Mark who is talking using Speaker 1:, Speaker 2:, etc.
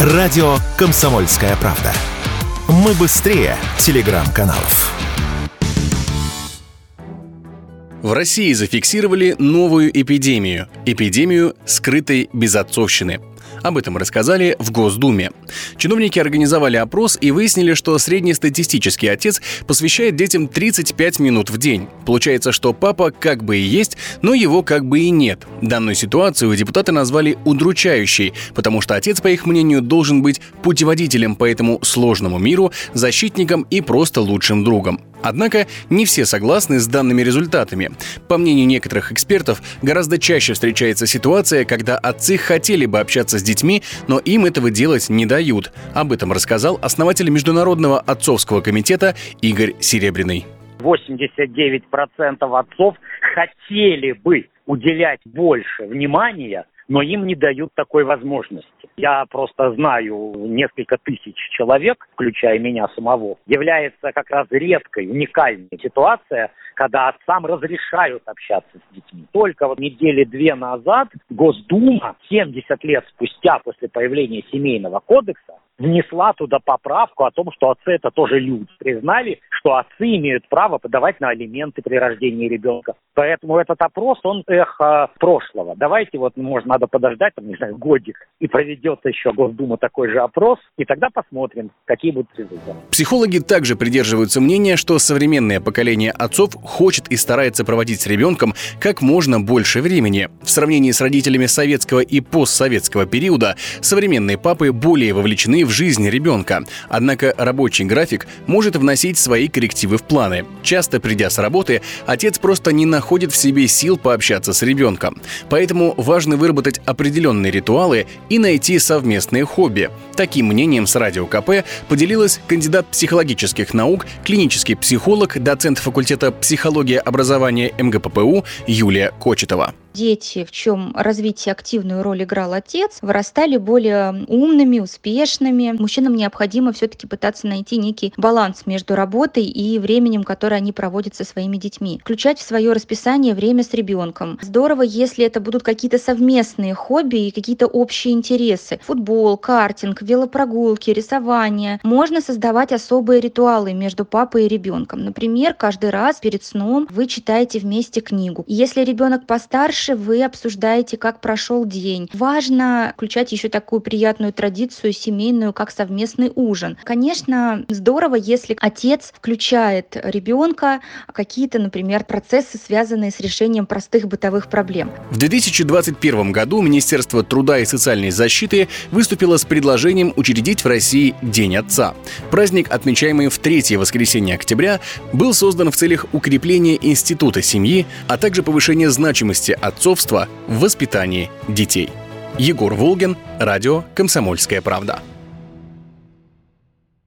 Speaker 1: Радио «Комсомольская правда». Мы быстрее телеграм-каналов.
Speaker 2: В России зафиксировали новую эпидемию – эпидемию скрытой безотцовщины – об этом рассказали в Госдуме. Чиновники организовали опрос и выяснили, что среднестатистический отец посвящает детям 35 минут в день. Получается, что папа как бы и есть, но его как бы и нет. Данную ситуацию депутаты назвали удручающей, потому что отец, по их мнению, должен быть путеводителем по этому сложному миру, защитником и просто лучшим другом. Однако не все согласны с данными результатами. По мнению некоторых экспертов, гораздо чаще встречается ситуация, когда отцы хотели бы общаться с детьми, но им этого делать не дают. Об этом рассказал основатель Международного отцовского комитета Игорь Серебряный.
Speaker 3: 89% отцов хотели бы уделять больше внимания но им не дают такой возможности. Я просто знаю несколько тысяч человек, включая меня самого, является как раз редкой, уникальной ситуация, когда отцам разрешают общаться с детьми. Только вот недели две назад Госдума, 70 лет спустя после появления семейного кодекса, внесла туда поправку о том, что отцы это тоже люди. Признали, что отцы имеют право подавать на алименты при рождении ребенка. Поэтому этот опрос, он эхо прошлого. Давайте вот, может, надо подождать, там, не знаю, годик, и проведется еще Госдума такой же опрос, и тогда посмотрим, какие будут результаты.
Speaker 2: Психологи также придерживаются мнения, что современное поколение отцов хочет и старается проводить с ребенком как можно больше времени. В сравнении с родителями советского и постсоветского периода, современные папы более вовлечены в жизнь ребенка. Однако рабочий график может вносить свои коррективы в планы. Часто придя с работы, отец просто не находит в себе сил пообщаться с ребенком. Поэтому важно выработать определенные ритуалы и найти совместные хобби. Таким мнением с Радио КП поделилась кандидат психологических наук, клинический психолог, доцент факультета психологии образования МГППУ Юлия Кочетова
Speaker 4: дети, в чем развитие активную роль играл отец, вырастали более умными, успешными. Мужчинам необходимо все-таки пытаться найти некий баланс между работой и временем, которое они проводят со своими детьми. Включать в свое расписание время с ребенком. Здорово, если это будут какие-то совместные хобби и какие-то общие интересы. Футбол, картинг, велопрогулки, рисование. Можно создавать особые ритуалы между папой и ребенком. Например, каждый раз перед сном вы читаете вместе книгу. Если ребенок постарше, Дальше вы обсуждаете, как прошел день. Важно включать еще такую приятную традицию семейную, как совместный ужин. Конечно, здорово, если отец включает ребенка какие-то, например, процессы, связанные с решением простых бытовых проблем.
Speaker 2: В 2021 году Министерство труда и социальной защиты выступило с предложением учредить в России День Отца. Праздник, отмечаемый в третье воскресенье октября, был создан в целях укрепления института семьи, а также повышения значимости отцовства в воспитании детей. Егор Волгин, радио «Комсомольская правда».